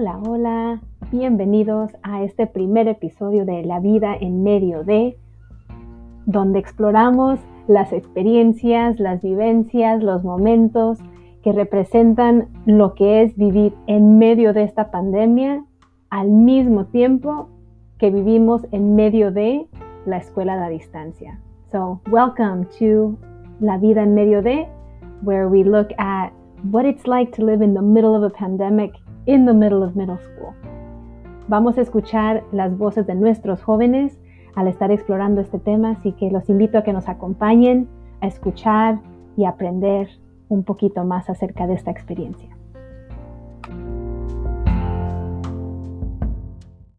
Hola, hola, bienvenidos a este primer episodio de La vida en medio de, donde exploramos las experiencias, las vivencias, los momentos que representan lo que es vivir en medio de esta pandemia al mismo tiempo que vivimos en medio de la escuela a la distancia. So, welcome to La vida en medio de, where we look at what it's like to live in the middle of a pandemic in the middle of middle school. Vamos a escuchar las voces de nuestros jóvenes al estar explorando este tema, así que los invito a que nos acompañen a escuchar y aprender un poquito más acerca de esta experiencia.